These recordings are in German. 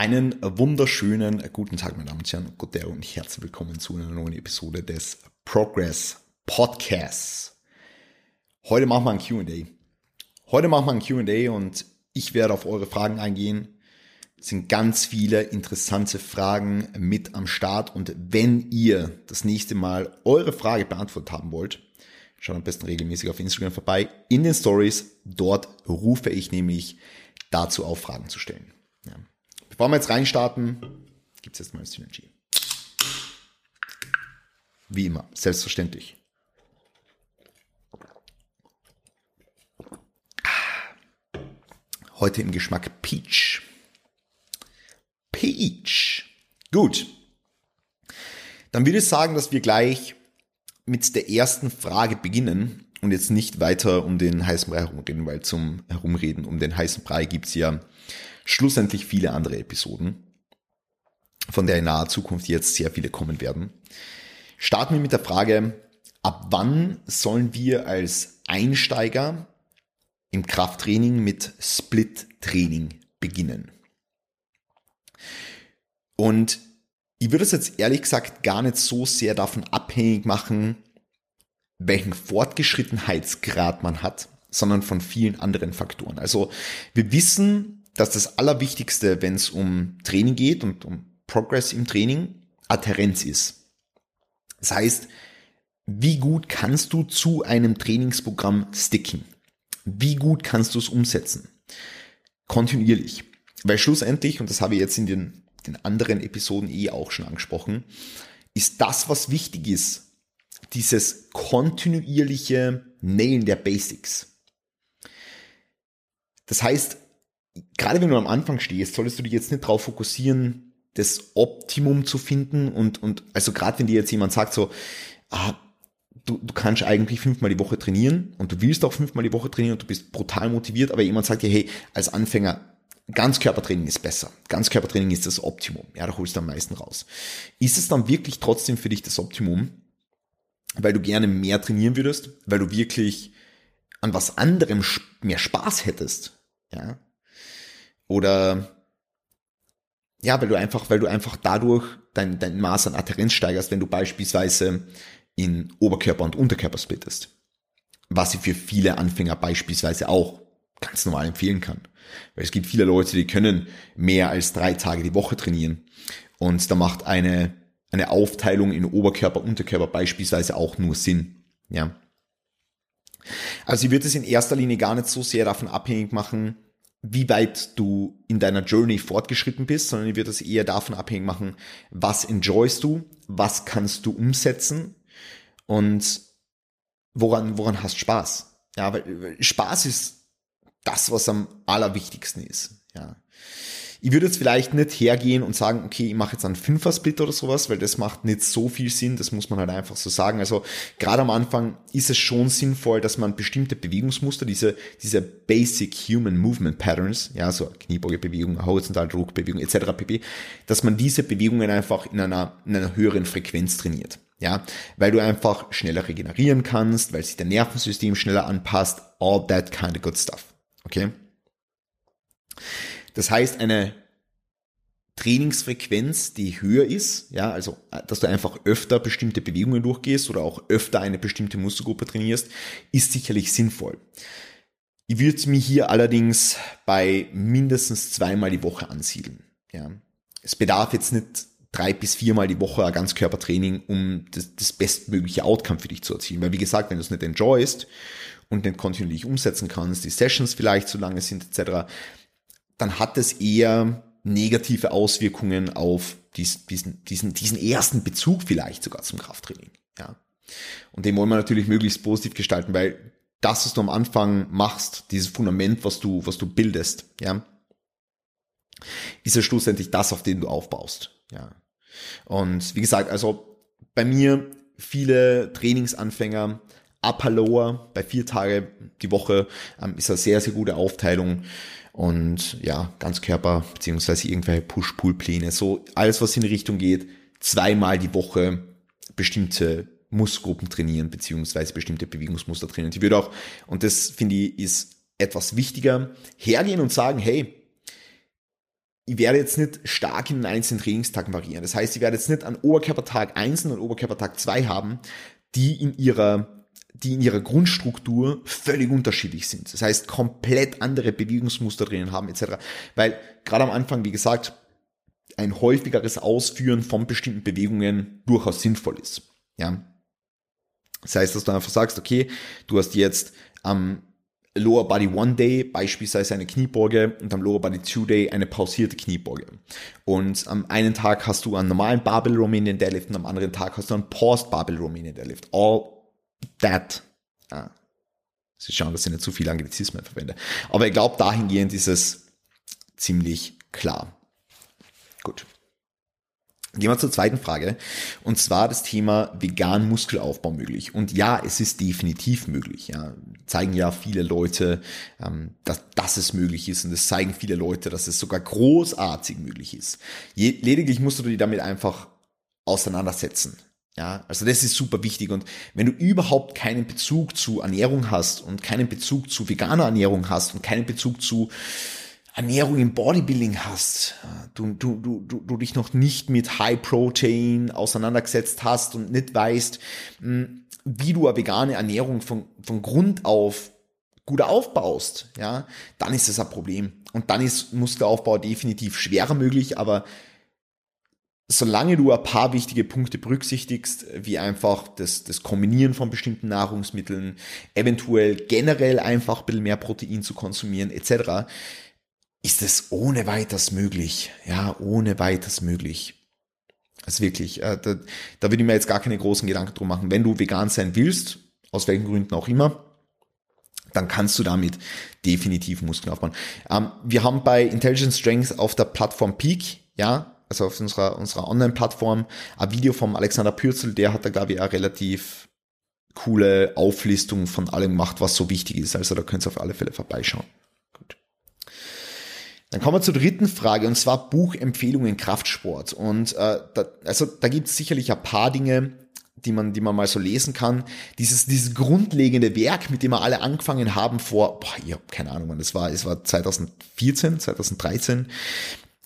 Einen wunderschönen guten Tag, meine Damen und Herren, guten und herzlich willkommen zu einer neuen Episode des Progress Podcasts. Heute machen wir ein Q&A. Heute machen wir ein Q&A und ich werde auf eure Fragen eingehen. Es sind ganz viele interessante Fragen mit am Start und wenn ihr das nächste Mal eure Frage beantwortet haben wollt, schaut am besten regelmäßig auf Instagram vorbei. In den Stories, dort rufe ich nämlich dazu auf, Fragen zu stellen. Bevor wir jetzt reinstarten, gibt es jetzt mal Synergy. Wie immer, selbstverständlich. Heute im Geschmack Peach. Peach. Gut. Dann würde ich sagen, dass wir gleich mit der ersten Frage beginnen und jetzt nicht weiter um den heißen Brei herumreden, weil zum Herumreden um den heißen Brei gibt's ja schlussendlich viele andere Episoden, von der in naher Zukunft jetzt sehr viele kommen werden. Starten wir mit der Frage, ab wann sollen wir als Einsteiger im Krafttraining mit Split-Training beginnen? Und ich würde es jetzt ehrlich gesagt gar nicht so sehr davon abhängig machen, welchen Fortgeschrittenheitsgrad man hat, sondern von vielen anderen Faktoren. Also wir wissen, dass das Allerwichtigste, wenn es um Training geht und um Progress im Training, Adherenz ist. Das heißt, wie gut kannst du zu einem Trainingsprogramm sticken? Wie gut kannst du es umsetzen? Kontinuierlich. Weil schlussendlich, und das habe ich jetzt in den, den anderen Episoden eh auch schon angesprochen, ist das, was wichtig ist, dieses kontinuierliche Nailen der Basics. Das heißt, gerade wenn du am Anfang stehst, solltest du dich jetzt nicht darauf fokussieren, das Optimum zu finden und, und also gerade wenn dir jetzt jemand sagt so, ah, du, du kannst eigentlich fünfmal die Woche trainieren und du willst auch fünfmal die Woche trainieren und du bist brutal motiviert, aber jemand sagt dir, hey, als Anfänger, Ganzkörpertraining ist besser. Ganzkörpertraining ist das Optimum. Ja, da holst du am meisten raus. Ist es dann wirklich trotzdem für dich das Optimum, weil du gerne mehr trainieren würdest, weil du wirklich an was anderem mehr Spaß hättest? Ja, oder ja, weil du einfach, weil du einfach dadurch dein, dein Maß an Adherenz steigerst, wenn du beispielsweise in Oberkörper und Unterkörper splittest. Was ich für viele Anfänger beispielsweise auch ganz normal empfehlen kann. Weil es gibt viele Leute, die können mehr als drei Tage die Woche trainieren. Und da macht eine, eine Aufteilung in Oberkörper, Unterkörper beispielsweise auch nur Sinn. Ja. Also ich würde es in erster Linie gar nicht so sehr davon abhängig machen, wie weit du in deiner Journey fortgeschritten bist, sondern ich würde das eher davon abhängig machen, was enjoyst du, was kannst du umsetzen und woran, woran hast Spaß. Ja, weil Spaß ist das, was am allerwichtigsten ist. Ja. Ich würde jetzt vielleicht nicht hergehen und sagen, okay, ich mache jetzt einen Fünfer-Split oder sowas, weil das macht nicht so viel Sinn, das muss man halt einfach so sagen. Also gerade am Anfang ist es schon sinnvoll, dass man bestimmte Bewegungsmuster, diese, diese Basic Human Movement Patterns, ja, so Kniebeugebewegung, Horizontaldruckbewegung etc. pp, dass man diese Bewegungen einfach in einer, in einer höheren Frequenz trainiert. Ja, weil du einfach schneller regenerieren kannst, weil sich dein Nervensystem schneller anpasst, all that kind of good stuff. Okay? Das heißt, eine Trainingsfrequenz, die höher ist, ja, also dass du einfach öfter bestimmte Bewegungen durchgehst oder auch öfter eine bestimmte Muskelgruppe trainierst, ist sicherlich sinnvoll. Ich würde mich hier allerdings bei mindestens zweimal die Woche ansiedeln. Ja. Es bedarf jetzt nicht drei bis viermal die Woche ein Ganzkörpertraining, um das, das bestmögliche Outcome für dich zu erzielen. Weil wie gesagt, wenn du es nicht enjoyst und nicht kontinuierlich umsetzen kannst, die Sessions vielleicht zu lange sind etc., dann hat es eher negative Auswirkungen auf diesen, diesen, diesen ersten Bezug vielleicht sogar zum Krafttraining. Ja. Und den wollen wir natürlich möglichst positiv gestalten, weil das, was du am Anfang machst, dieses Fundament, was du, was du bildest, ja, ist ja schlussendlich das, auf dem du aufbaust. Ja. Und wie gesagt, also bei mir viele Trainingsanfänger, Upper Lower bei vier Tage die Woche ähm, ist eine sehr, sehr gute Aufteilung und ja, Ganzkörper beziehungsweise irgendwelche Push-Pull-Pläne. So alles, was in die Richtung geht, zweimal die Woche bestimmte Muskelgruppen trainieren beziehungsweise bestimmte Bewegungsmuster trainieren. Ich würde auch, und das finde ich ist etwas wichtiger, hergehen und sagen, hey, ich werde jetzt nicht stark in den einzelnen Trainingstagen variieren. Das heißt, ich werde jetzt nicht an Oberkörpertag 1 und Oberkörpertag 2 haben, die in ihrer die in ihrer Grundstruktur völlig unterschiedlich sind. Das heißt, komplett andere Bewegungsmuster drinnen haben, etc. Weil gerade am Anfang, wie gesagt, ein häufigeres Ausführen von bestimmten Bewegungen durchaus sinnvoll ist. Ja. Das heißt, dass du einfach sagst, okay, du hast jetzt am Lower Body One Day beispielsweise eine Kniebeuge und am Lower Body Two Day eine pausierte Kniebeuge. Und am einen Tag hast du einen normalen Barbell Romanian Deadlift und am anderen Tag hast du einen Paused Barbell Romanian Deadlift. All that. Ah. Sie schauen, dass ich nicht zu viel Anglizismen verwende. Aber ich glaube, dahingehend ist es ziemlich klar. Gut. Gehen wir zur zweiten Frage. Und zwar das Thema vegan Muskelaufbau möglich. Und ja, es ist definitiv möglich. Ja. Zeigen ja viele Leute, ähm, dass, dass es möglich ist. Und es zeigen viele Leute, dass es sogar großartig möglich ist. Lediglich musst du dich damit einfach auseinandersetzen. Ja, also das ist super wichtig. Und wenn du überhaupt keinen Bezug zu Ernährung hast und keinen Bezug zu veganer Ernährung hast und keinen Bezug zu Ernährung im Bodybuilding hast, du, du, du, du, du dich noch nicht mit High Protein auseinandergesetzt hast und nicht weißt, hm, wie du eine vegane Ernährung von, von Grund auf gut aufbaust, ja, dann ist das ein Problem. Und dann ist Muskelaufbau definitiv schwerer möglich, aber solange du ein paar wichtige Punkte berücksichtigst, wie einfach das, das Kombinieren von bestimmten Nahrungsmitteln, eventuell generell einfach ein bisschen mehr Protein zu konsumieren, etc., ist es ohne weiteres möglich. Ja, ohne weiteres möglich. Also wirklich, äh, da, da würde ich mir jetzt gar keine großen Gedanken drum machen. Wenn du vegan sein willst, aus welchen Gründen auch immer, dann kannst du damit definitiv Muskeln aufbauen. Ähm, wir haben bei Intelligent Strength auf der Plattform Peak, ja, also auf unserer, unserer Online-Plattform, ein Video vom Alexander Pürzel, der hat da, glaube ich, eine relativ coole Auflistung von allem gemacht, was so wichtig ist. Also da könnt ihr auf alle Fälle vorbeischauen. Gut. Dann kommen wir zur dritten Frage und zwar Buchempfehlungen Kraftsport. Und äh, da, also da gibt es sicherlich ein paar Dinge, die man, die man mal so lesen kann. Dieses, dieses grundlegende Werk, mit dem wir alle angefangen haben vor, boah, ich habe keine Ahnung, das war, es war 2014, 2013.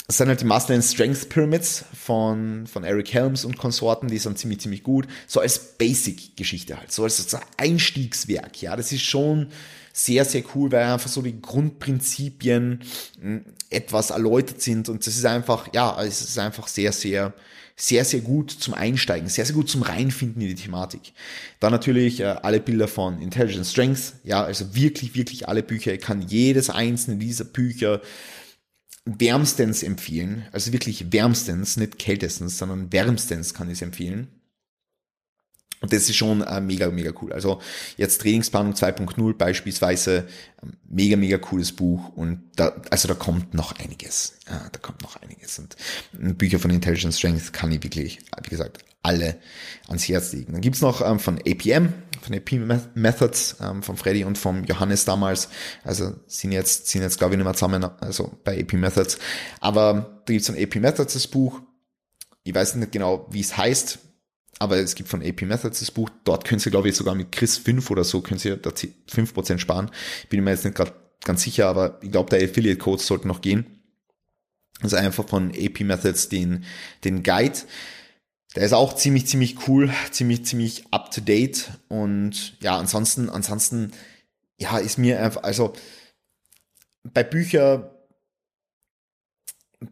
Das sind halt die Muscle and Strength Pyramids von, von Eric Helms und Konsorten, die sind ziemlich, ziemlich gut. So als Basic-Geschichte halt, so als Einstiegswerk, ja. Das ist schon sehr, sehr cool, weil einfach so die Grundprinzipien hm, etwas erläutert sind und das ist einfach, ja, es ist einfach sehr, sehr, sehr, sehr gut zum Einsteigen, sehr, sehr gut zum Reinfinden in die Thematik. Dann natürlich äh, alle Bilder von Intelligent Strength, ja, also wirklich, wirklich alle Bücher. Ich kann jedes einzelne dieser Bücher wärmstens empfehlen. Also wirklich wärmstens, nicht kältestens, sondern wärmstens kann ich es empfehlen. Und das ist schon äh, mega, mega cool. Also jetzt Trainingsplanung 2.0 beispielsweise, ähm, mega, mega cooles Buch und da, also da kommt noch einiges. Ja, da kommt noch einiges. Und Bücher von Intelligence Strength kann ich wirklich, wie gesagt, alle ans Herz legen. Dann gibt's noch ähm, von APM, von AP Methods, ähm, von Freddy und vom Johannes damals. Also sind jetzt, sind jetzt glaube ich nicht mehr zusammen, also bei AP Methods. Aber da gibt's von AP Methods das Buch. Ich weiß nicht genau, wie es heißt, aber es gibt von AP Methods das Buch. Dort können Sie, glaube ich, sogar mit Chris 5 oder so, können Sie da 5% sparen. Bin mir jetzt nicht gerade ganz sicher, aber ich glaube, der Affiliate Code sollte noch gehen. Also einfach von AP Methods den, den Guide. Der ist auch ziemlich, ziemlich cool, ziemlich, ziemlich up to date. Und ja, ansonsten, ansonsten, ja, ist mir einfach, also bei Bücher,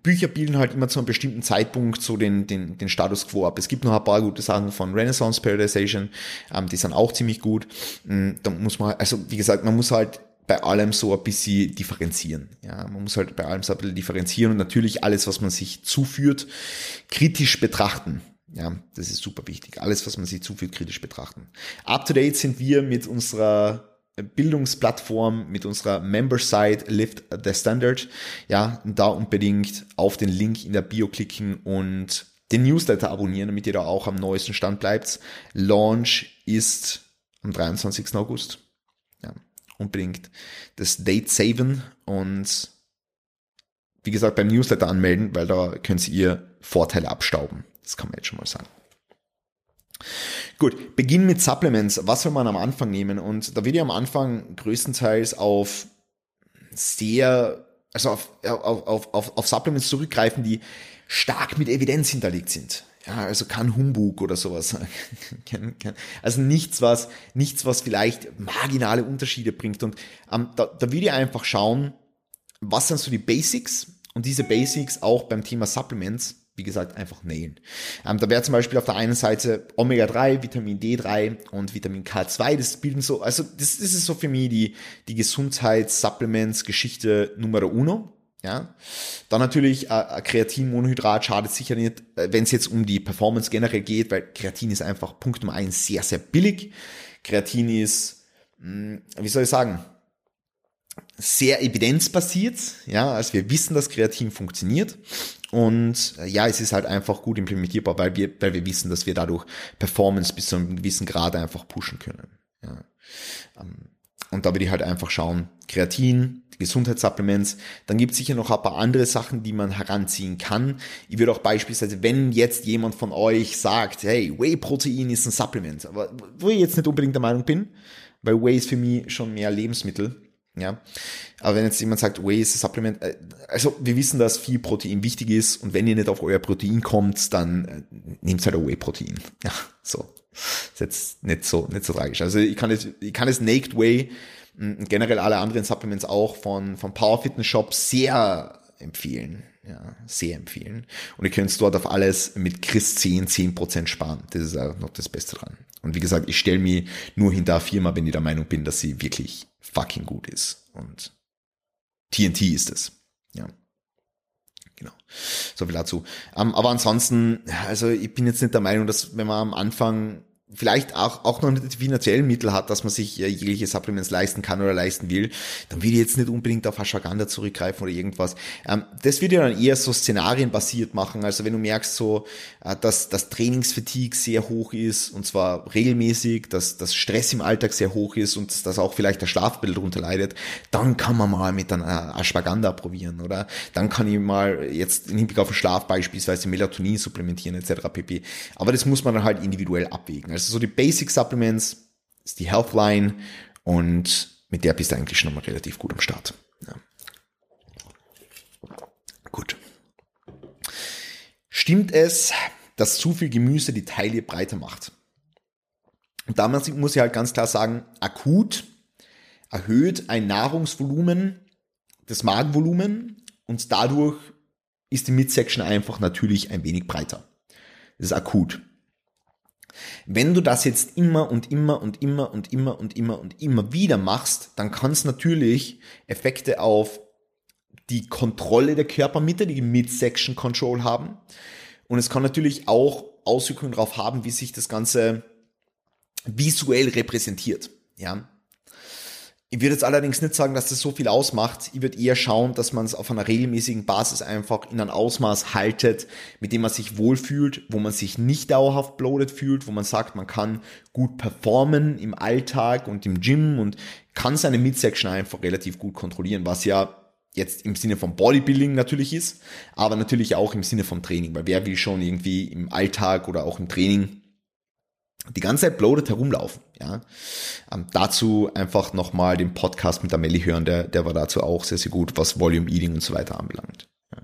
Bücher bilden halt immer zu einem bestimmten Zeitpunkt so den, den, den Status quo ab. Es gibt noch ein paar gute Sachen von Renaissance Periodization, ähm, die sind auch ziemlich gut. Mm, da muss man, also wie gesagt, man muss halt bei allem so ein bisschen differenzieren. Ja, man muss halt bei allem so ein bisschen differenzieren und natürlich alles, was man sich zuführt, kritisch betrachten. Ja, das ist super wichtig. Alles, was man sich zuführt, kritisch betrachten. Up to date sind wir mit unserer Bildungsplattform, mit unserer Member-Site Lift the Standard. Ja, da unbedingt auf den Link in der Bio klicken und den Newsletter abonnieren, damit ihr da auch am neuesten Stand bleibt. Launch ist am 23. August. Ja, unbedingt das Date saven und wie gesagt beim Newsletter anmelden, weil da könnt ihr Vorteile abstauben. Das kann man jetzt schon mal sagen. Gut, Beginn mit Supplements. Was soll man am Anfang nehmen? Und da wird ja am Anfang größtenteils auf sehr also auf, auf, auf, auf, auf Supplements zurückgreifen, die stark mit Evidenz hinterlegt sind. Ja, also kein Humbug oder sowas. also nichts, was, nichts, was vielleicht marginale Unterschiede bringt. Und ähm, da, da will ich einfach schauen, was sind so die Basics und diese Basics auch beim Thema Supplements, wie gesagt, einfach nailen. Ähm, da wäre zum Beispiel auf der einen Seite Omega-3, Vitamin D3 und Vitamin K2, das bilden so, also das, das ist so für mich die, die Gesundheits-Supplements-Geschichte Nummer uno. Ja, dann natürlich äh, Kreatinmonohydrat schadet sicher nicht, äh, wenn es jetzt um die Performance generell geht, weil Kreatin ist einfach Punkt Nummer eins sehr, sehr billig. Kreatin ist, mh, hm, wie soll ich sagen, sehr evidenzbasiert. Ja, also wir wissen, dass Kreatin funktioniert. Und äh, ja, es ist halt einfach gut implementierbar, weil wir, weil wir wissen, dass wir dadurch Performance bis zu einem gewissen Grad einfach pushen können. Ja. Ähm, und da würde ich halt einfach schauen, Kreatin, Gesundheitssupplements. Dann gibt es sicher noch ein paar andere Sachen, die man heranziehen kann. Ich würde auch beispielsweise, wenn jetzt jemand von euch sagt, hey, Whey-Protein ist ein Supplement, aber wo ich jetzt nicht unbedingt der Meinung bin, weil Whey ist für mich schon mehr Lebensmittel. Ja, aber wenn jetzt jemand sagt, Whey ist ein Supplement, äh, also wir wissen, dass viel Protein wichtig ist und wenn ihr nicht auf euer Protein kommt, dann äh, nehmt halt ein Whey-Protein. Ja, so. Ist jetzt nicht so, nicht so tragisch. Also ich kann es, ich kann es Naked Whey generell alle anderen Supplements auch von, von Power Fitness Shop sehr empfehlen. Ja, sehr empfehlen. Und ihr könnt dort auf alles mit Chris 10, 10% sparen. Das ist auch noch das Beste dran. Und wie gesagt, ich stelle mich nur hinter Firma, wenn ich der Meinung bin, dass sie wirklich fucking gut ist. Und TNT ist es. Ja. Genau. So viel dazu. Um, aber ansonsten, also ich bin jetzt nicht der Meinung, dass wenn man am Anfang vielleicht auch, auch noch nicht die finanziellen Mittel hat, dass man sich äh, jegliche Supplements leisten kann oder leisten will, dann will ich jetzt nicht unbedingt auf Ashwagandha zurückgreifen oder irgendwas. Ähm, das würde ich dann eher so szenarienbasiert machen. Also wenn du merkst so, äh, dass das Trainingsfatigue sehr hoch ist und zwar regelmäßig, dass das Stress im Alltag sehr hoch ist und dass auch vielleicht der Schlafbild darunter leidet, dann kann man mal mit einer Ashwagandha probieren, oder? Dann kann ich mal jetzt im Hinblick auf den Schlaf beispielsweise Melatonin supplementieren etc. pp. Aber das muss man dann halt individuell abwägen. Also also so die Basic Supplements ist die Healthline und mit der bist du eigentlich schon mal relativ gut am Start. Ja. Gut. Stimmt es, dass zu viel Gemüse die Taille breiter macht? Und damals muss ich halt ganz klar sagen, akut erhöht ein Nahrungsvolumen das Magenvolumen und dadurch ist die Midsection einfach natürlich ein wenig breiter. Das ist akut. Wenn du das jetzt immer und immer und immer und immer und immer und immer wieder machst, dann kann es natürlich Effekte auf die Kontrolle der Körpermitte, die Midsection Control haben. Und es kann natürlich auch Auswirkungen darauf haben, wie sich das Ganze visuell repräsentiert. Ja. Ich würde jetzt allerdings nicht sagen, dass das so viel ausmacht. Ich würde eher schauen, dass man es auf einer regelmäßigen Basis einfach in ein Ausmaß haltet, mit dem man sich wohlfühlt, wo man sich nicht dauerhaft bloated fühlt, wo man sagt, man kann gut performen im Alltag und im Gym und kann seine Midsection einfach relativ gut kontrollieren, was ja jetzt im Sinne von Bodybuilding natürlich ist, aber natürlich auch im Sinne vom Training, weil wer will schon irgendwie im Alltag oder auch im Training die ganze Zeit bloated herumlaufen. Ja. Ähm, dazu einfach nochmal den Podcast mit Amelie hören, der, der war dazu auch sehr, sehr gut, was Volume Eating und so weiter anbelangt. Ja.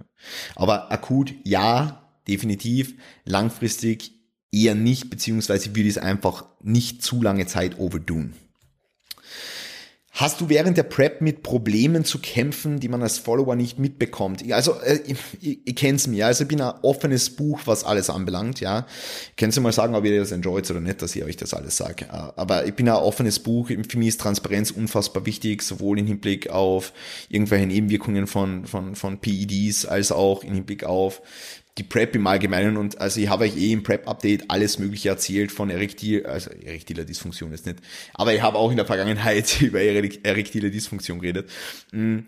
Aber akut, ja, definitiv. Langfristig eher nicht, beziehungsweise würde ich es einfach nicht zu lange Zeit overdoen. Hast du während der Prep mit Problemen zu kämpfen, die man als Follower nicht mitbekommt? Also, äh, ich, ich, ich kenn's mir, also ich bin ein offenes Buch, was alles anbelangt, ja. Könnt ihr mal sagen, ob ihr das enjoyt oder nicht, dass ich euch das alles sage. Äh, aber ich bin ein offenes Buch, für mich ist Transparenz unfassbar wichtig, sowohl im Hinblick auf irgendwelche Nebenwirkungen von, von, von PEDs, als auch im Hinblick auf die Prep im Allgemeinen und also ich habe euch eh im Prep-Update alles mögliche erzählt von Erektil, also erektile Dysfunktion ist nicht, aber ich habe auch in der Vergangenheit über erektile Dysfunktion geredet. Mm.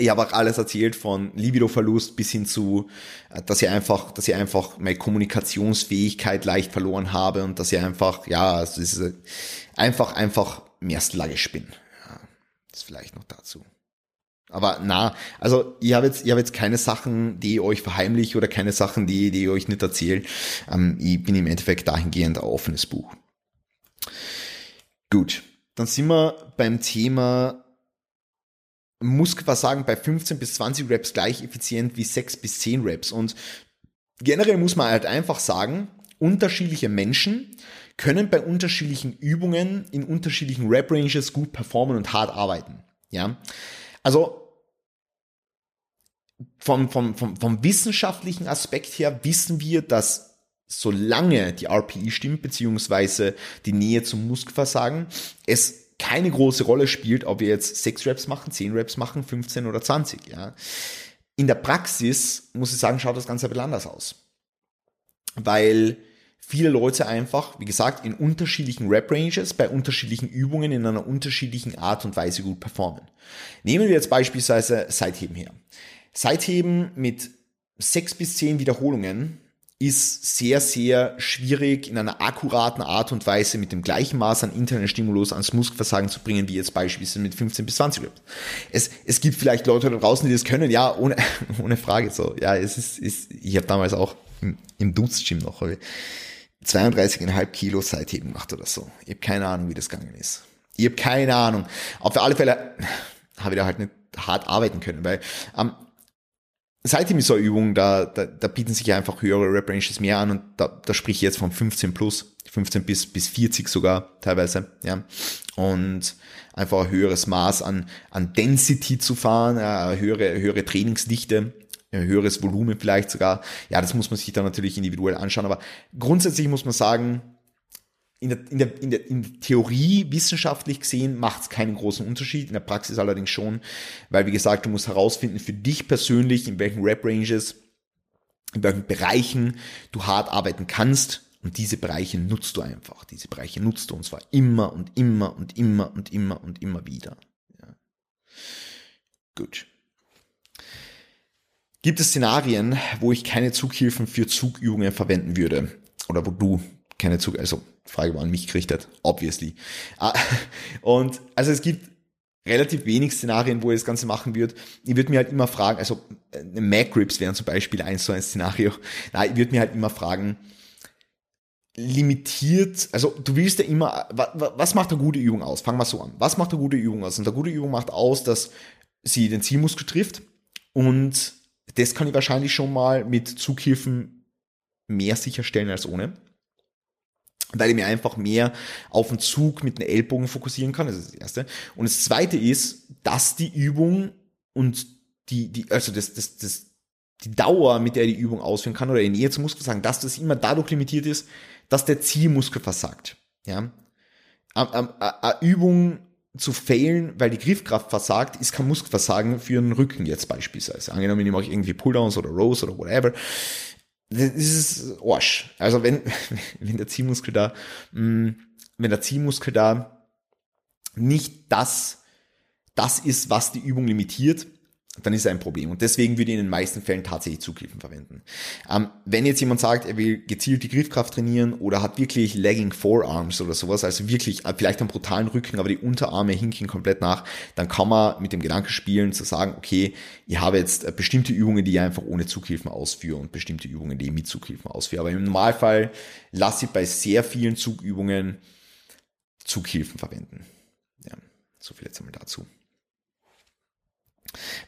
Ich habe auch alles erzählt von Libido-Verlust bis hin zu, äh, dass ich einfach, dass ich einfach meine Kommunikationsfähigkeit leicht verloren habe und dass ich einfach, ja, also es ist einfach, einfach mehr sluggish bin. Ja, das vielleicht noch dazu. Aber na, also ich habe jetzt, habe jetzt keine Sachen, die ich euch verheimliche oder keine Sachen, die, die ich euch nicht erzähle. Ähm, ich bin im Endeffekt dahingehend ein offenes Buch. Gut, dann sind wir beim Thema Muskelversagen bei 15 bis 20 Reps gleich effizient wie 6 bis 10 Reps. Und generell muss man halt einfach sagen, unterschiedliche Menschen können bei unterschiedlichen Übungen in unterschiedlichen Rep-Ranges gut performen und hart arbeiten. Ja, also vom, vom, vom, vom wissenschaftlichen Aspekt her wissen wir, dass solange die RPI stimmt, beziehungsweise die Nähe zum Muskelversagen, es keine große Rolle spielt, ob wir jetzt 6 Reps machen, 10 Reps machen, 15 oder 20. Ja. In der Praxis, muss ich sagen, schaut das Ganze ein bisschen anders aus. Weil viele Leute einfach, wie gesagt, in unterschiedlichen Rep-Ranges, bei unterschiedlichen Übungen in einer unterschiedlichen Art und Weise gut performen. Nehmen wir jetzt beispielsweise Seitheben her. Seitheben mit 6 bis 10 Wiederholungen ist sehr, sehr schwierig in einer akkuraten Art und Weise mit dem gleichen Maß an internen Stimulus ans Muskelversagen zu bringen, wie jetzt beispielsweise mit 15 bis 20 Reps. Es, es gibt vielleicht Leute da draußen, die das können, ja, ohne, ohne Frage so. Ja, es ist, ist ich habe damals auch im, im Dutzgym noch 32,5 Kilo Seitheben gemacht oder so. Ich habe keine Ahnung, wie das gegangen ist. Ich habe keine Ahnung. Auf alle Fälle habe ich da halt nicht hart arbeiten können, weil ähm, seitdem ist so eine Übung, da, da, da bieten sich einfach höhere Rep Ranges mehr an und da, da sprich ich jetzt von 15 plus, 15 bis, bis 40 sogar teilweise, ja. Und einfach ein höheres Maß an, an Density zu fahren, eine höhere, höhere Trainingsdichte, ein höheres Volumen vielleicht sogar. Ja, das muss man sich dann natürlich individuell anschauen, aber grundsätzlich muss man sagen, in der, in, der, in, der, in der Theorie wissenschaftlich gesehen macht es keinen großen Unterschied, in der Praxis allerdings schon, weil wie gesagt, du musst herausfinden für dich persönlich, in welchen Rap-Ranges, in welchen Bereichen du hart arbeiten kannst und diese Bereiche nutzt du einfach. Diese Bereiche nutzt du und zwar immer und immer und immer und immer und immer wieder. Ja. Gut. Gibt es Szenarien, wo ich keine Zughilfen für Zugübungen verwenden würde? Oder wo du keine Zug, also Frage war an mich gerichtet, obviously. Ah, und also es gibt relativ wenig Szenarien, wo ich das Ganze machen würde. Ich würde mir halt immer fragen, also äh, Mac Grips wären zum Beispiel eins so ein Szenario. Nein, ich würde mir halt immer fragen, limitiert, also du willst ja immer, was macht eine gute Übung aus? Fangen wir so an. Was macht eine gute Übung aus? Und eine gute Übung macht aus, dass sie den Zielmuskel trifft und das kann ich wahrscheinlich schon mal mit Zughilfen mehr sicherstellen als ohne weil ich mir einfach mehr auf den Zug mit den Ellbogen fokussieren kann. Das ist das Erste. Und das Zweite ist, dass die Übung und die, die, also das, das, das, die Dauer, mit der die Übung ausführen kann oder in Nähe zum Muskelversagen, dass das immer dadurch limitiert ist, dass der Zielmuskel versagt. Ja. Eine Übung zu failen, weil die Griffkraft versagt, ist kein Muskelversagen für den Rücken jetzt beispielsweise. Angenommen, ich mache irgendwie Pulldowns oder Rows oder whatever das ist Arsch. Also wenn, wenn der Ziehmuskel da, mm, wenn der Ziehmuskel da nicht das, das ist, was die Übung limitiert, dann ist es ein Problem. Und deswegen würde ich in den meisten Fällen tatsächlich Zugriffen verwenden. Ähm, wenn jetzt jemand sagt, er will gezielt die Griffkraft trainieren oder hat wirklich Lagging Forearms oder sowas, also wirklich äh, vielleicht einen brutalen Rücken, aber die Unterarme hinken komplett nach, dann kann man mit dem Gedanken spielen, zu sagen, okay, ich habe jetzt äh, bestimmte Übungen, die ich einfach ohne Zughilfen ausführe und bestimmte Übungen, die ich mit Zughilfen ausführe. Aber im Normalfall lasse ich bei sehr vielen Zugübungen Zughilfen verwenden. Ja, so viel jetzt einmal dazu.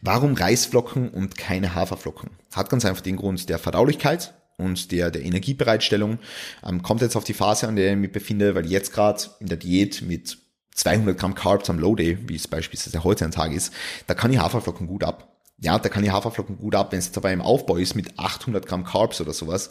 Warum Reisflocken und keine Haferflocken? Hat ganz einfach den Grund der Verdaulichkeit und der, der Energiebereitstellung. Ähm, kommt jetzt auf die Phase, an der ich mich befinde, weil jetzt gerade in der Diät mit 200 Gramm Carbs am Low Day, wie es beispielsweise heute ein Tag ist, da kann ich Haferflocken gut ab ja, da kann die Haferflocken gut ab, wenn es dabei im Aufbau ist mit 800 Gramm Carbs oder sowas,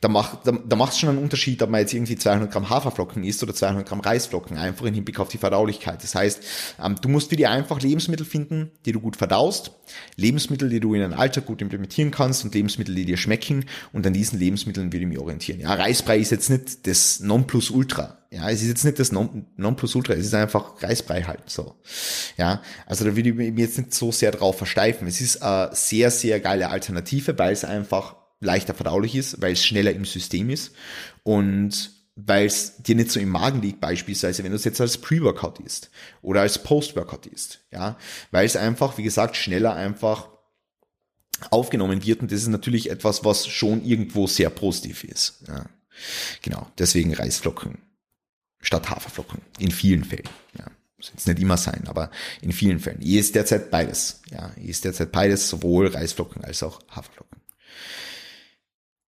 da macht da, da macht es schon einen Unterschied, ob man jetzt irgendwie 200 Gramm Haferflocken isst oder 200 Gramm Reisflocken, einfach im Hinblick auf die Verdaulichkeit. Das heißt, ähm, du musst für dir einfach Lebensmittel finden, die du gut verdaust, Lebensmittel, die du in deinen Alltag gut implementieren kannst und Lebensmittel, die dir schmecken und an diesen Lebensmitteln würde ich mich orientieren. Ja, Reisbrei ist jetzt nicht das Nonplusultra. Ja, es ist jetzt nicht das non Nonplusultra, es ist einfach Reisbrei halt so. Ja, also da würde ich mich jetzt nicht so sehr drauf versteifen. Es ist eine sehr, sehr geile Alternative, weil es einfach leichter verdaulich ist, weil es schneller im System ist und weil es dir nicht so im Magen liegt, beispielsweise, wenn du es jetzt als Pre-Workout isst oder als Post-Workout isst, ja, weil es einfach, wie gesagt, schneller einfach aufgenommen wird und das ist natürlich etwas, was schon irgendwo sehr positiv ist, ja. Genau, deswegen Reisflocken statt Haferflocken. In vielen Fällen. Ja. Muss jetzt nicht immer sein, aber in vielen Fällen. Ihr ist derzeit beides. Ja, ihr ist derzeit beides, sowohl Reisflocken als auch Haferflocken.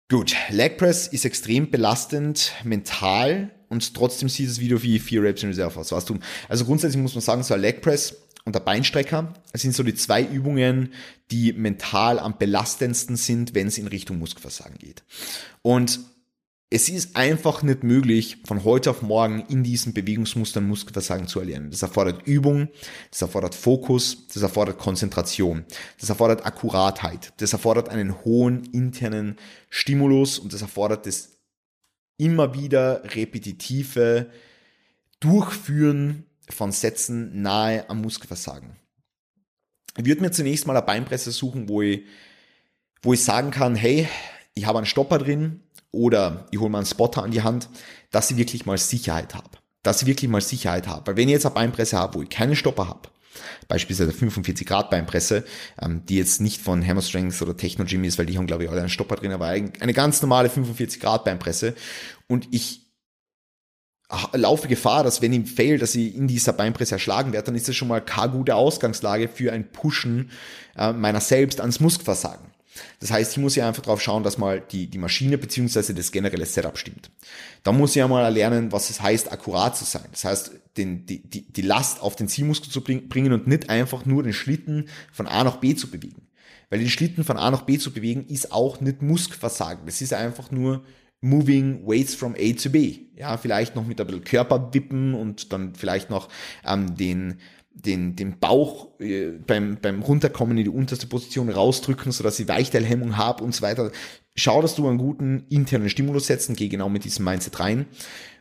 Gut, Leg Press ist extrem belastend mental und trotzdem sieht das Video wie vier Reps in Reserve aus. Was du, also grundsätzlich muss man sagen, so ein Leg Press und der Beinstrecker sind so die zwei Übungen, die mental am belastendsten sind, wenn es in Richtung Muskelversagen geht. Und es ist einfach nicht möglich, von heute auf morgen in diesen Bewegungsmustern Muskelversagen zu erlernen. Das erfordert Übung, das erfordert Fokus, das erfordert Konzentration, das erfordert Akkuratheit, das erfordert einen hohen internen Stimulus und das erfordert das immer wieder repetitive Durchführen von Sätzen nahe am Muskelversagen. Ich würde mir zunächst mal eine Beinpresse suchen, wo ich, wo ich sagen kann, hey, ich habe einen Stopper drin, oder ich hole mal einen Spotter an die Hand, dass ich wirklich mal Sicherheit habe. Dass ich wirklich mal Sicherheit habe. Weil wenn ich jetzt eine Beinpresse habe, wo ich keinen Stopper habe, beispielsweise 45 Grad Beinpresse, ähm, die jetzt nicht von Hammer Strength oder Techno Gym ist, weil die haben glaube ich alle einen Stopper drin, aber eine ganz normale 45 Grad Beinpresse und ich laufe Gefahr, dass wenn ich fail, dass ich in dieser Beinpresse erschlagen werde, dann ist das schon mal keine gute Ausgangslage für ein Pushen äh, meiner selbst ans Muskelversagen. Das heißt, ich muss ja einfach drauf schauen, dass mal die, die Maschine beziehungsweise das generelle Setup stimmt. Da muss ich ja mal lernen, was es heißt, akkurat zu sein. Das heißt, den, die, die, die Last auf den Zielmuskel zu bringen und nicht einfach nur den Schlitten von A nach B zu bewegen. Weil den Schlitten von A nach B zu bewegen, ist auch nicht Muskelversagen. Das ist einfach nur moving weights from A to B. Ja, vielleicht noch mit ein bisschen Körper wippen und dann vielleicht noch ähm, den den, den Bauch äh, beim, beim Runterkommen in die unterste Position rausdrücken, sodass ich Weichteilhemmung habe und so weiter. Schau, dass du einen guten internen Stimulus setzt und geh genau mit diesem Mindset rein.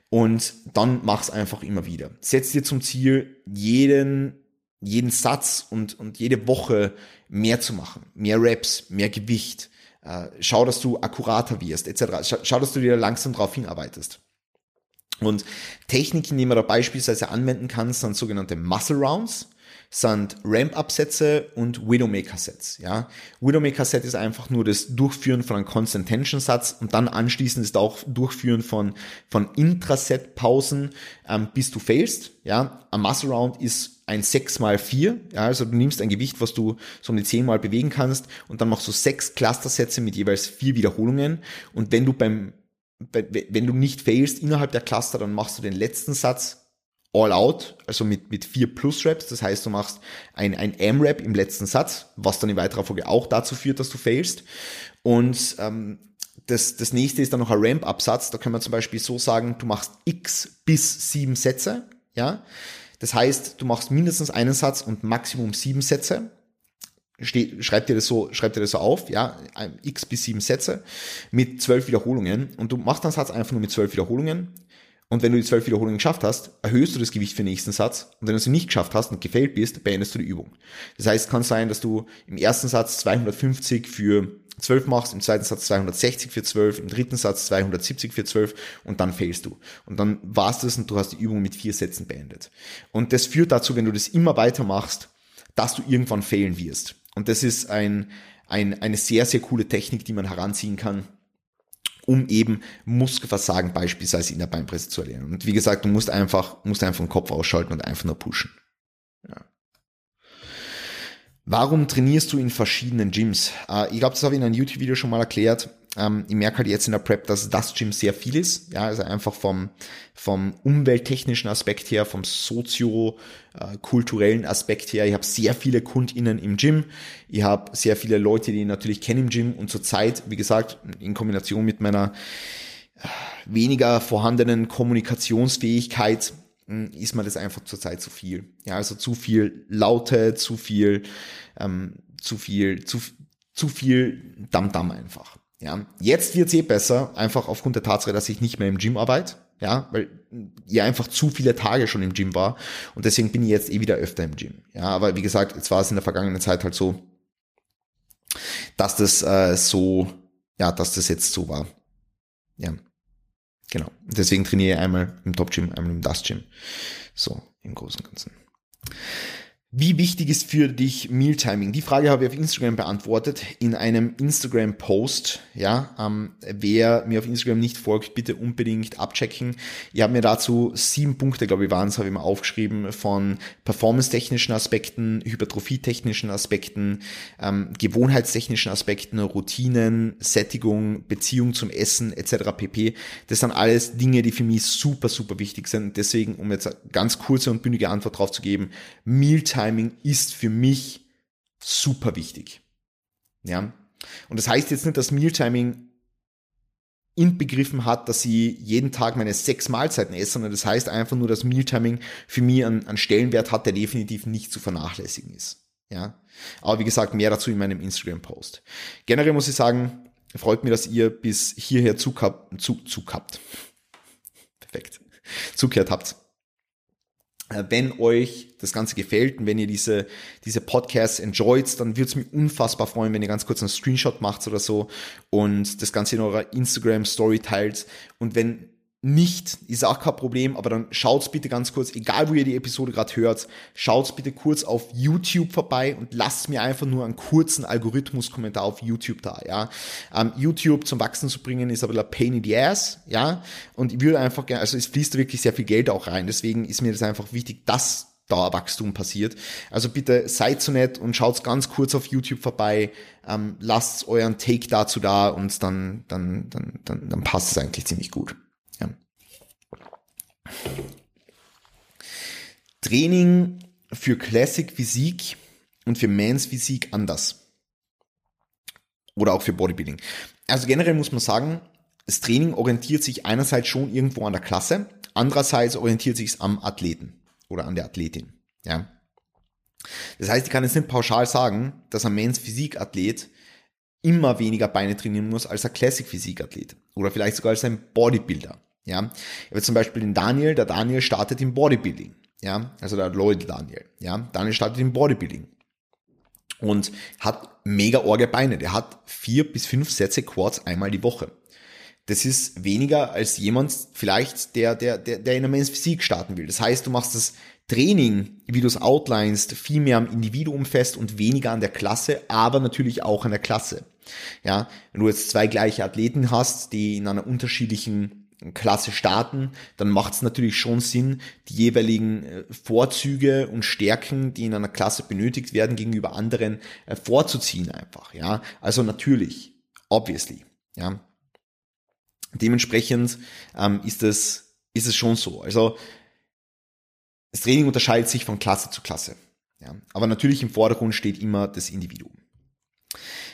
Und dann mach's einfach immer wieder. Setz dir zum Ziel, jeden, jeden Satz und, und jede Woche mehr zu machen. Mehr Reps, mehr Gewicht. Äh, schau, dass du akkurater wirst, etc. Schau, dass du dir langsam drauf hinarbeitest. Und Techniken, die man da beispielsweise anwenden kann, sind sogenannte Muscle Rounds, sind Ramp-Up-Sätze und Widowmaker-Sets. Ja? Widowmaker-Set ist einfach nur das Durchführen von einem Constant Tension-Satz und dann anschließend ist auch Durchführen von, von Intraset-Pausen, ähm, bis du failst. Ja? Ein Muscle Round ist ein 6 mal 4, ja, also du nimmst ein Gewicht, was du so um die 10 mal bewegen kannst und dann machst du sechs Clustersätze mit jeweils vier Wiederholungen und wenn du beim wenn du nicht failst innerhalb der Cluster, dann machst du den letzten Satz all out, also mit, mit vier plus Raps. Das heißt, du machst ein, ein M-Rap im letzten Satz, was dann in weiterer Folge auch dazu führt, dass du failst. Und ähm, das, das nächste ist dann noch ein Ramp-Up-Satz. Da können wir zum Beispiel so sagen, du machst x bis sieben Sätze. Ja, das heißt, du machst mindestens einen Satz und Maximum sieben Sätze steht, schreibt dir das so, schreibt dir das so auf, ja, x bis sieben Sätze mit zwölf Wiederholungen und du machst einen Satz einfach nur mit zwölf Wiederholungen und wenn du die zwölf Wiederholungen geschafft hast, erhöhst du das Gewicht für den nächsten Satz und wenn du sie nicht geschafft hast und gefällt bist, beendest du die Übung. Das heißt, es kann sein, dass du im ersten Satz 250 für 12 machst, im zweiten Satz 260 für 12, im dritten Satz 270 für 12 und dann failst du. Und dann war's das und du hast die Übung mit vier Sätzen beendet. Und das führt dazu, wenn du das immer weiter machst, dass du irgendwann failen wirst. Und das ist ein, ein, eine sehr, sehr coole Technik, die man heranziehen kann, um eben Muskelversagen beispielsweise in der Beinpresse zu erlernen. Und wie gesagt, du musst einfach, musst einfach den Kopf ausschalten und einfach nur pushen. Ja. Warum trainierst du in verschiedenen Gyms? Äh, ich glaube, das habe ich in einem YouTube-Video schon mal erklärt. Ähm, ich merke halt jetzt in der Prep, dass das Gym sehr viel ist. Ja, also einfach vom, vom umwelttechnischen Aspekt her, vom sozio-kulturellen Aspekt her. Ich habe sehr viele KundInnen im Gym. Ich habe sehr viele Leute, die ich natürlich kenne im Gym. Und zurzeit, wie gesagt, in Kombination mit meiner äh, weniger vorhandenen Kommunikationsfähigkeit hm, ist mir das einfach zurzeit zu viel. Ja, also zu viel Laute, zu viel, ähm, zu viel, zu, zu viel Damm-Damm einfach. Ja, jetzt wird's eh besser, einfach aufgrund der Tatsache, dass ich nicht mehr im Gym arbeite. Ja, weil ihr einfach zu viele Tage schon im Gym war und deswegen bin ich jetzt eh wieder öfter im Gym. Ja, aber wie gesagt, jetzt war es in der vergangenen Zeit halt so, dass das äh, so, ja, dass das jetzt so war. Ja, genau. Deswegen trainiere ich einmal im Top Gym, einmal im Dust Gym. So, im Großen und Ganzen. Wie wichtig ist für dich Mealtiming? Die Frage habe ich auf Instagram beantwortet in einem Instagram-Post. Ja, ähm, wer mir auf Instagram nicht folgt, bitte unbedingt abchecken. Ich habe mir dazu sieben Punkte, glaube ich, waren es, habe ich mal aufgeschrieben von performance-technischen Aspekten, hypertrophie-technischen Aspekten, ähm, gewohnheitstechnischen Aspekten, Routinen, Sättigung, Beziehung zum Essen etc. pp. Das sind alles Dinge, die für mich super, super wichtig sind. Deswegen, um jetzt eine ganz kurze und bündige Antwort drauf zu geben, Mealtiming Timing ist für mich super wichtig. Ja. Und das heißt jetzt nicht, dass Mealtiming inbegriffen hat, dass ich jeden Tag meine sechs Mahlzeiten esse, sondern das heißt einfach nur, dass Mealtiming für mich einen, einen Stellenwert hat, der definitiv nicht zu vernachlässigen ist. Ja. Aber wie gesagt, mehr dazu in meinem Instagram-Post. Generell muss ich sagen, freut mich, dass ihr bis hierher zugehabt, zu, zugehabt. Perfekt. Zugehört habt. Äh, wenn euch das Ganze gefällt und wenn ihr diese, diese Podcasts enjoyt, dann würde es mich unfassbar freuen, wenn ihr ganz kurz einen Screenshot macht oder so und das Ganze in eurer Instagram Story teilt. Und wenn nicht, ist auch kein Problem, aber dann schaut's bitte ganz kurz, egal wo ihr die Episode gerade hört, schaut's bitte kurz auf YouTube vorbei und lasst mir einfach nur einen kurzen Algorithmus-Kommentar auf YouTube da, ja. Ähm, YouTube zum Wachsen zu bringen ist aber ein Pain in the Ass, ja. Und ich würde einfach gerne, also es fließt wirklich sehr viel Geld auch rein, deswegen ist mir das einfach wichtig, dass da Wachstum passiert. Also bitte seid so nett und schaut ganz kurz auf YouTube vorbei, ähm, lasst euren Take dazu da und dann, dann, dann, dann, dann passt es eigentlich ziemlich gut. Training für Classic Physik und für Mans Physik anders. Oder auch für Bodybuilding. Also generell muss man sagen, das Training orientiert sich einerseits schon irgendwo an der Klasse, andererseits orientiert sich es am Athleten oder an der Athletin. Ja. Das heißt, ich kann jetzt nicht pauschal sagen, dass ein Mans Physikathlet immer weniger Beine trainieren muss als ein Classic Physikathlet oder vielleicht sogar als ein Bodybuilder. Ja, ich habe zum Beispiel den Daniel, der Daniel startet im Bodybuilding. Ja, also der Lloyd Daniel. Ja, Daniel startet im Bodybuilding und hat mega orge Beine. Der hat vier bis fünf Sätze Quads einmal die Woche. Das ist weniger als jemand vielleicht, der, der, der, der in der Men's Physik starten will. Das heißt, du machst das Training, wie du es outlinest, viel mehr am Individuum fest und weniger an der Klasse, aber natürlich auch an der Klasse. Ja, wenn du jetzt zwei gleiche Athleten hast, die in einer unterschiedlichen Klasse starten, dann macht es natürlich schon Sinn, die jeweiligen äh, Vorzüge und Stärken, die in einer Klasse benötigt werden, gegenüber anderen äh, vorzuziehen einfach. Ja, also natürlich, obviously. Ja, dementsprechend ähm, ist es ist es schon so. Also das Training unterscheidet sich von Klasse zu Klasse. Ja, aber natürlich im Vordergrund steht immer das Individuum.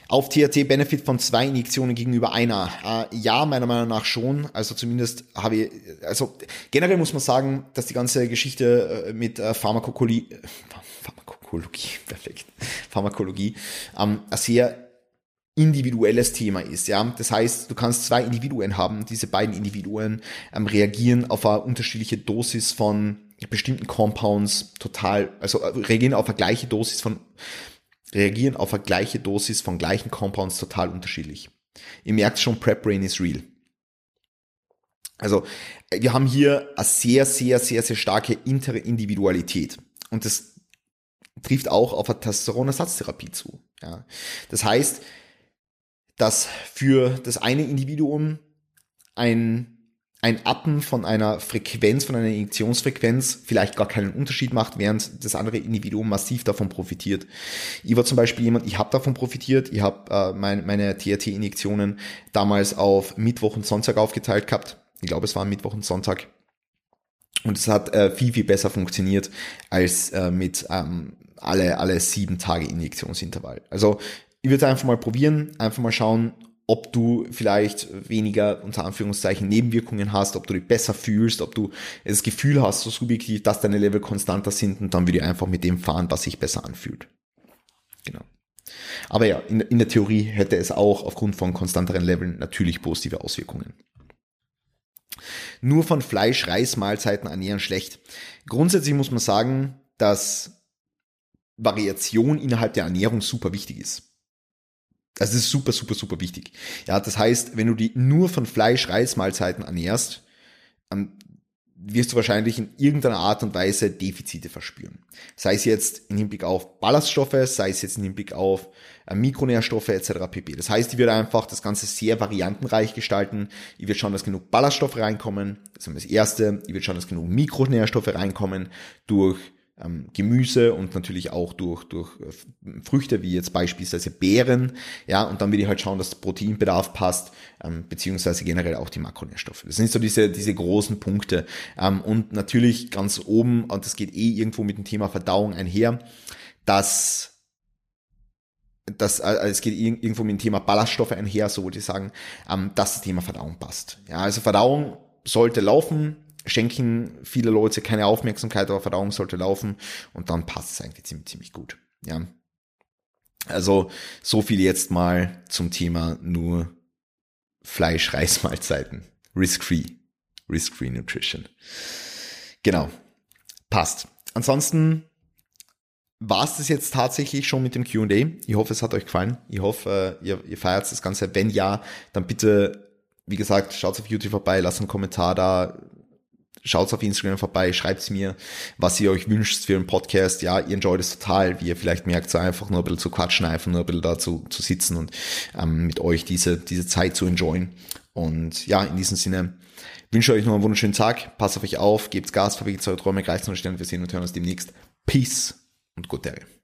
Auf THT-Benefit von zwei Injektionen gegenüber einer? Äh, ja, meiner Meinung nach schon. Also zumindest habe ich, also generell muss man sagen, dass die ganze Geschichte äh, mit äh, Pharmakologie, äh, Pharmakologie, perfekt, Pharmakologie, ähm, ein sehr individuelles Thema ist. Ja, das heißt, du kannst zwei Individuen haben. Diese beiden Individuen ähm, reagieren auf eine unterschiedliche Dosis von bestimmten Compounds total, also äh, reagieren auf eine gleiche Dosis von reagieren auf eine gleiche Dosis von gleichen Compounds total unterschiedlich. Ihr merkt schon, Prep Brain is real. Also, wir haben hier eine sehr, sehr, sehr, sehr starke Interindividualität. Und das trifft auch auf eine Testosteronersatztherapie zu. Ja. Das heißt, dass für das eine Individuum ein ein Appen von einer Frequenz, von einer Injektionsfrequenz vielleicht gar keinen Unterschied macht, während das andere Individuum massiv davon profitiert. Ich war zum Beispiel jemand, ich habe davon profitiert, ich habe äh, mein, meine TRT-Injektionen damals auf Mittwoch und Sonntag aufgeteilt gehabt. Ich glaube, es war Mittwoch und Sonntag. Und es hat äh, viel, viel besser funktioniert als äh, mit ähm, alle, alle sieben Tage Injektionsintervall. Also ich würde einfach mal probieren, einfach mal schauen, ob du vielleicht weniger unter Anführungszeichen Nebenwirkungen hast, ob du dich besser fühlst, ob du das Gefühl hast, so subjektiv, dass deine Level konstanter sind und dann würde ich einfach mit dem fahren, was sich besser anfühlt. Genau. Aber ja, in, in der Theorie hätte es auch aufgrund von konstanteren Leveln natürlich positive Auswirkungen. Nur von Fleisch, Reis, Mahlzeiten ernähren schlecht. Grundsätzlich muss man sagen, dass Variation innerhalb der Ernährung super wichtig ist. Das ist super, super, super wichtig. Ja, das heißt, wenn du die nur von Fleisch, Reis, Mahlzeiten ernährst, wirst du wahrscheinlich in irgendeiner Art und Weise Defizite verspüren. Sei es jetzt im Hinblick auf Ballaststoffe, sei es jetzt im Hinblick auf äh, Mikronährstoffe etc. pp. Das heißt, ich werde einfach das Ganze sehr variantenreich gestalten. Ich werde schauen, dass genug Ballaststoffe reinkommen. Das ist das Erste. Ich werde schauen, dass genug Mikronährstoffe reinkommen durch ähm, Gemüse und natürlich auch durch, durch äh, Früchte, wie jetzt beispielsweise Beeren. Ja, und dann will ich halt schauen, dass der Proteinbedarf passt, ähm, beziehungsweise generell auch die Makronährstoffe. Das sind so diese, diese großen Punkte. Ähm, und natürlich ganz oben, und das geht eh irgendwo mit dem Thema Verdauung einher, dass das, also es geht irgendwo mit dem Thema Ballaststoffe einher, so würde ich sagen, ähm, dass das Thema Verdauung passt. Ja, also Verdauung sollte laufen, schenken viele Leute keine Aufmerksamkeit, aber Verdauung sollte laufen und dann passt es eigentlich ziemlich, ziemlich gut. Ja. Also so viel jetzt mal zum Thema nur Fleisch-Reismahlzeiten. Risk-free. Risk-free Nutrition. Genau. Passt. Ansonsten war es das jetzt tatsächlich schon mit dem Q&A. Ich hoffe, es hat euch gefallen. Ich hoffe, ihr, ihr feiert das Ganze. Wenn ja, dann bitte, wie gesagt, schaut auf YouTube vorbei, lasst einen Kommentar da, schaut auf Instagram vorbei, schreibt mir, was ihr euch wünscht für einen Podcast. Ja, ihr enjoyt es total, wie ihr vielleicht merkt, so einfach nur ein bisschen zu quatschen, einfach nur ein bisschen da zu, sitzen und ähm, mit euch diese, diese Zeit zu enjoyen. Und ja, in diesem Sinne wünsche euch noch einen wunderschönen Tag, passt auf euch auf, gebt Gas, verwegt eure Träume, greift eure Sterne, wir sehen und hören uns demnächst. Peace und gute